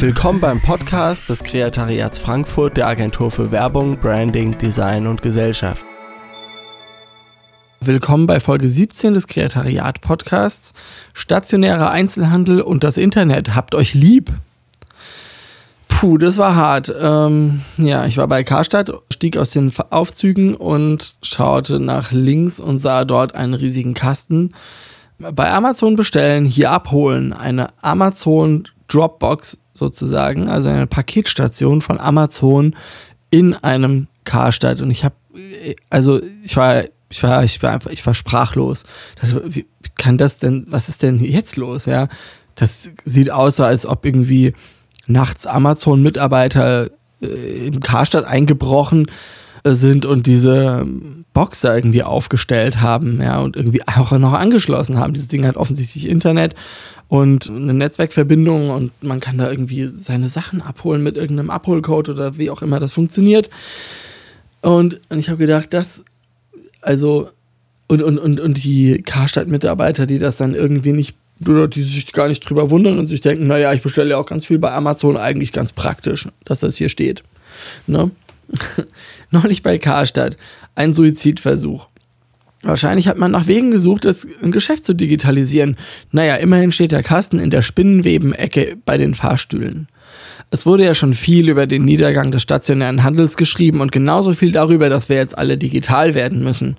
Willkommen beim Podcast des Kreatariats Frankfurt der Agentur für Werbung, Branding, Design und Gesellschaft. Willkommen bei Folge 17 des Kreatariat Podcasts. Stationärer Einzelhandel und das Internet. Habt euch lieb. Puh, das war hart. Ähm, ja, ich war bei Karstadt, stieg aus den Aufzügen und schaute nach links und sah dort einen riesigen Kasten. Bei Amazon bestellen, hier abholen. Eine Amazon Dropbox sozusagen, also eine Paketstation von Amazon in einem Karstadt. Und ich habe, also ich war, ich war, ich war einfach, ich war sprachlos. Wie kann das denn, was ist denn jetzt los? Ja, das sieht aus, als ob irgendwie nachts Amazon-Mitarbeiter äh, im Karstadt eingebrochen äh, sind und diese Box da irgendwie aufgestellt haben, ja, und irgendwie auch noch angeschlossen haben. Dieses Ding hat offensichtlich Internet und eine Netzwerkverbindung und man kann da irgendwie seine Sachen abholen mit irgendeinem Abholcode oder wie auch immer das funktioniert. Und, und ich habe gedacht, das, also, und, und, und, und die Karstadt-Mitarbeiter, die das dann irgendwie nicht, oder die sich gar nicht drüber wundern und sich denken, naja, ich bestelle ja auch ganz viel bei Amazon, eigentlich ganz praktisch, dass das hier steht. Ne? Neulich bei Karstadt, ein Suizidversuch. Wahrscheinlich hat man nach Wegen gesucht, das Geschäft zu digitalisieren. Naja, immerhin steht der Kasten in der Spinnenweben-Ecke bei den Fahrstühlen. Es wurde ja schon viel über den Niedergang des stationären Handels geschrieben und genauso viel darüber, dass wir jetzt alle digital werden müssen.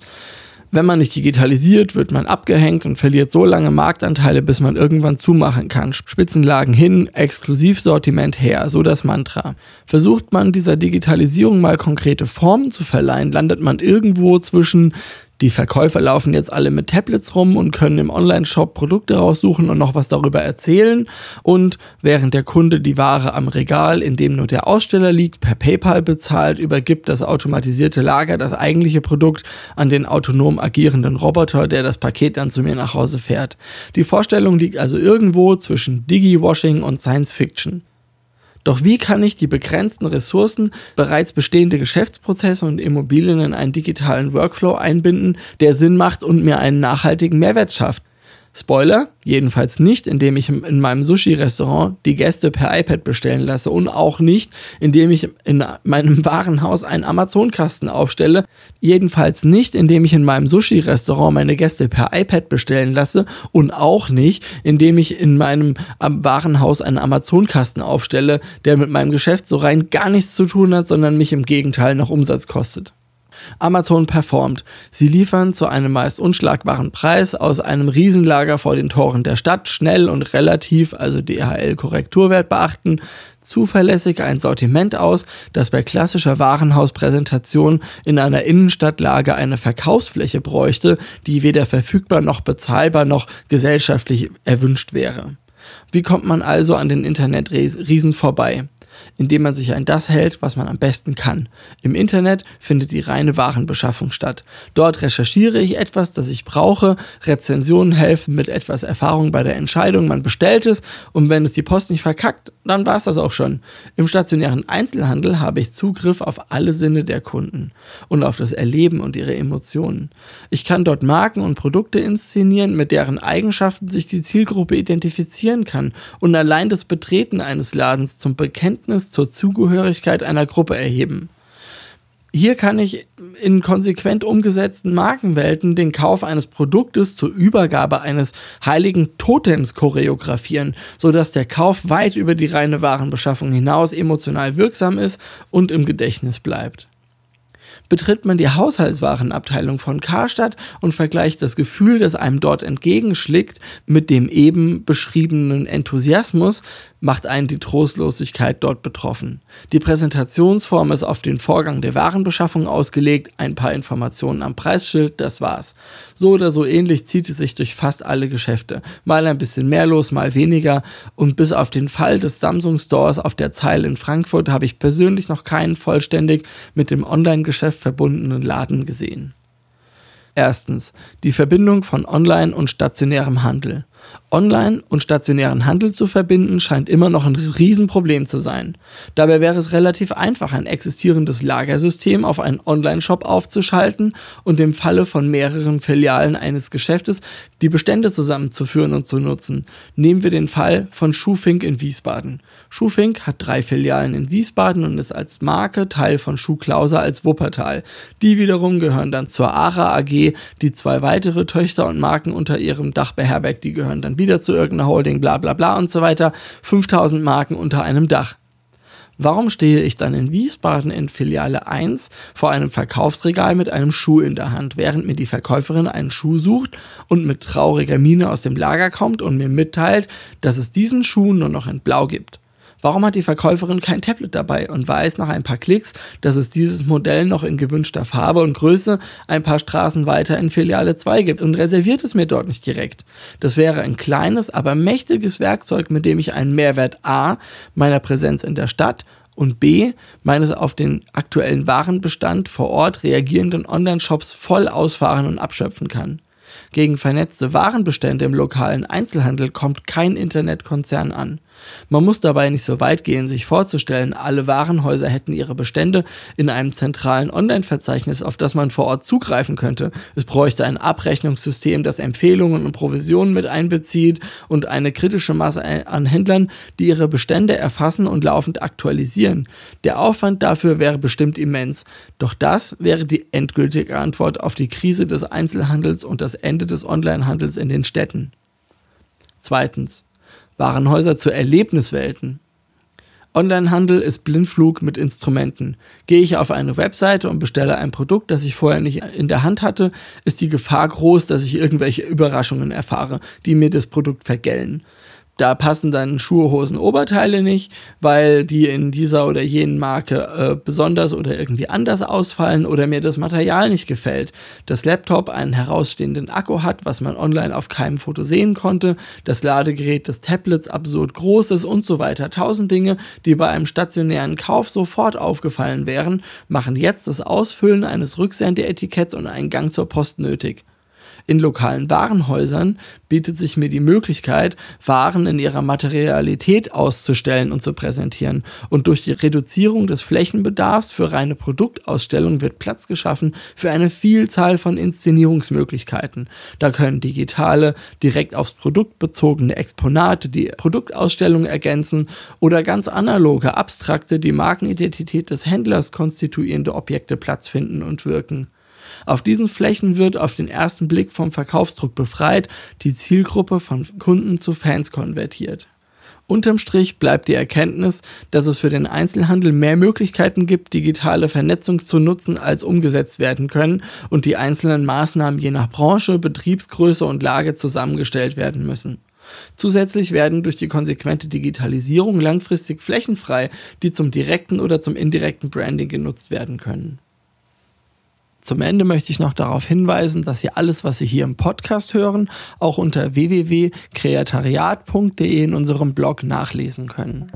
Wenn man nicht digitalisiert, wird man abgehängt und verliert so lange Marktanteile, bis man irgendwann zumachen kann. Spitzenlagen hin, Exklusivsortiment her, so das Mantra. Versucht man dieser Digitalisierung mal konkrete Formen zu verleihen, landet man irgendwo zwischen die Verkäufer laufen jetzt alle mit Tablets rum und können im Online-Shop Produkte raussuchen und noch was darüber erzählen. Und während der Kunde die Ware am Regal, in dem nur der Aussteller liegt, per PayPal bezahlt, übergibt das automatisierte Lager das eigentliche Produkt an den autonom agierenden Roboter, der das Paket dann zu mir nach Hause fährt. Die Vorstellung liegt also irgendwo zwischen Digi-Washing und Science Fiction. Doch wie kann ich die begrenzten Ressourcen, bereits bestehende Geschäftsprozesse und Immobilien in einen digitalen Workflow einbinden, der Sinn macht und mir einen nachhaltigen Mehrwert schafft? Spoiler, jedenfalls nicht, indem ich in meinem Sushi-Restaurant die Gäste per iPad bestellen lasse und auch nicht, indem ich in meinem Warenhaus einen Amazon-Kasten aufstelle. Jedenfalls nicht, indem ich in meinem Sushi-Restaurant meine Gäste per iPad bestellen lasse und auch nicht, indem ich in meinem Warenhaus einen Amazon-Kasten aufstelle, der mit meinem Geschäft so rein gar nichts zu tun hat, sondern mich im Gegenteil noch Umsatz kostet. Amazon performt. Sie liefern zu einem meist unschlagbaren Preis aus einem Riesenlager vor den Toren der Stadt schnell und relativ, also DHL-Korrekturwert beachten, zuverlässig ein Sortiment aus, das bei klassischer Warenhauspräsentation in einer Innenstadtlage eine Verkaufsfläche bräuchte, die weder verfügbar noch bezahlbar noch gesellschaftlich erwünscht wäre. Wie kommt man also an den Internetriesen vorbei? Indem man sich an das hält, was man am besten kann. Im Internet findet die reine Warenbeschaffung statt. Dort recherchiere ich etwas, das ich brauche, Rezensionen helfen mit etwas Erfahrung bei der Entscheidung, man bestellt es und wenn es die Post nicht verkackt, dann war es das auch schon. Im stationären Einzelhandel habe ich Zugriff auf alle Sinne der Kunden und auf das Erleben und ihre Emotionen. Ich kann dort Marken und Produkte inszenieren, mit deren Eigenschaften sich die Zielgruppe identifizieren kann und allein das Betreten eines Ladens zum Bekenntnis zur Zugehörigkeit einer Gruppe erheben. Hier kann ich in konsequent umgesetzten Markenwelten den Kauf eines Produktes zur Übergabe eines heiligen Totems choreografieren, sodass der Kauf weit über die reine Warenbeschaffung hinaus emotional wirksam ist und im Gedächtnis bleibt betritt man die Haushaltswarenabteilung von Karstadt und vergleicht das Gefühl, das einem dort entgegenschlägt, mit dem eben beschriebenen Enthusiasmus, macht einen die Trostlosigkeit dort betroffen. Die Präsentationsform ist auf den Vorgang der Warenbeschaffung ausgelegt, ein paar Informationen am Preisschild, das war's. So oder so ähnlich zieht es sich durch fast alle Geschäfte. Mal ein bisschen mehr los, mal weniger und bis auf den Fall des Samsung Stores auf der Zeile in Frankfurt habe ich persönlich noch keinen vollständig mit dem Online-Geschäft verbundenen Laden gesehen. Erstens die Verbindung von Online und stationärem Handel. Online- und stationären Handel zu verbinden scheint immer noch ein Riesenproblem zu sein. Dabei wäre es relativ einfach, ein existierendes Lagersystem auf einen Online-Shop aufzuschalten und im Falle von mehreren Filialen eines Geschäftes die Bestände zusammenzuführen und zu nutzen. Nehmen wir den Fall von Schuhfink in Wiesbaden. Schuhfink hat drei Filialen in Wiesbaden und ist als Marke Teil von Schuhklauser als Wuppertal. Die wiederum gehören dann zur ARA AG, die zwei weitere Töchter und Marken unter ihrem Dach beherbergt. Die gehören dann wieder zu irgendeiner Holding, bla bla bla und so weiter. 5000 Marken unter einem Dach. Warum stehe ich dann in Wiesbaden in Filiale 1 vor einem Verkaufsregal mit einem Schuh in der Hand, während mir die Verkäuferin einen Schuh sucht und mit trauriger Miene aus dem Lager kommt und mir mitteilt, dass es diesen Schuh nur noch in Blau gibt? Warum hat die Verkäuferin kein Tablet dabei und weiß nach ein paar Klicks, dass es dieses Modell noch in gewünschter Farbe und Größe ein paar Straßen weiter in Filiale 2 gibt und reserviert es mir dort nicht direkt? Das wäre ein kleines, aber mächtiges Werkzeug, mit dem ich einen Mehrwert A meiner Präsenz in der Stadt und B, meines auf den aktuellen Warenbestand vor Ort reagierenden Online-Shops voll ausfahren und abschöpfen kann. Gegen vernetzte Warenbestände im lokalen Einzelhandel kommt kein Internetkonzern an. Man muss dabei nicht so weit gehen, sich vorzustellen, alle Warenhäuser hätten ihre Bestände in einem zentralen Online-Verzeichnis, auf das man vor Ort zugreifen könnte. Es bräuchte ein Abrechnungssystem, das Empfehlungen und Provisionen mit einbezieht und eine kritische Masse an Händlern, die ihre Bestände erfassen und laufend aktualisieren. Der Aufwand dafür wäre bestimmt immens. Doch das wäre die endgültige Antwort auf die Krise des Einzelhandels und das Ende des Onlinehandels in den Städten. Zweitens. Warenhäuser zu Erlebniswelten. Onlinehandel ist Blindflug mit Instrumenten. Gehe ich auf eine Webseite und bestelle ein Produkt, das ich vorher nicht in der Hand hatte, ist die Gefahr groß, dass ich irgendwelche Überraschungen erfahre, die mir das Produkt vergällen da passen dann Schuhe, Hosen, Oberteile nicht, weil die in dieser oder jenen Marke äh, besonders oder irgendwie anders ausfallen oder mir das Material nicht gefällt. Das Laptop einen herausstehenden Akku hat, was man online auf keinem Foto sehen konnte, das Ladegerät des Tablets absurd groß ist und so weiter. Tausend Dinge, die bei einem stationären Kauf sofort aufgefallen wären, machen jetzt das Ausfüllen eines Rücksendeetiketts und einen Gang zur Post nötig. In lokalen Warenhäusern bietet sich mir die Möglichkeit, Waren in ihrer Materialität auszustellen und zu präsentieren. Und durch die Reduzierung des Flächenbedarfs für reine Produktausstellungen wird Platz geschaffen für eine Vielzahl von Inszenierungsmöglichkeiten. Da können digitale, direkt aufs Produkt bezogene Exponate die Produktausstellung ergänzen oder ganz analoge, abstrakte, die Markenidentität des Händlers konstituierende Objekte Platz finden und wirken. Auf diesen Flächen wird auf den ersten Blick vom Verkaufsdruck befreit, die Zielgruppe von Kunden zu Fans konvertiert. Unterm Strich bleibt die Erkenntnis, dass es für den Einzelhandel mehr Möglichkeiten gibt, digitale Vernetzung zu nutzen, als umgesetzt werden können und die einzelnen Maßnahmen je nach Branche, Betriebsgröße und Lage zusammengestellt werden müssen. Zusätzlich werden durch die konsequente Digitalisierung langfristig Flächen frei, die zum direkten oder zum indirekten Branding genutzt werden können. Zum Ende möchte ich noch darauf hinweisen, dass Sie alles, was Sie hier im Podcast hören, auch unter www.kreatariat.de in unserem Blog nachlesen können.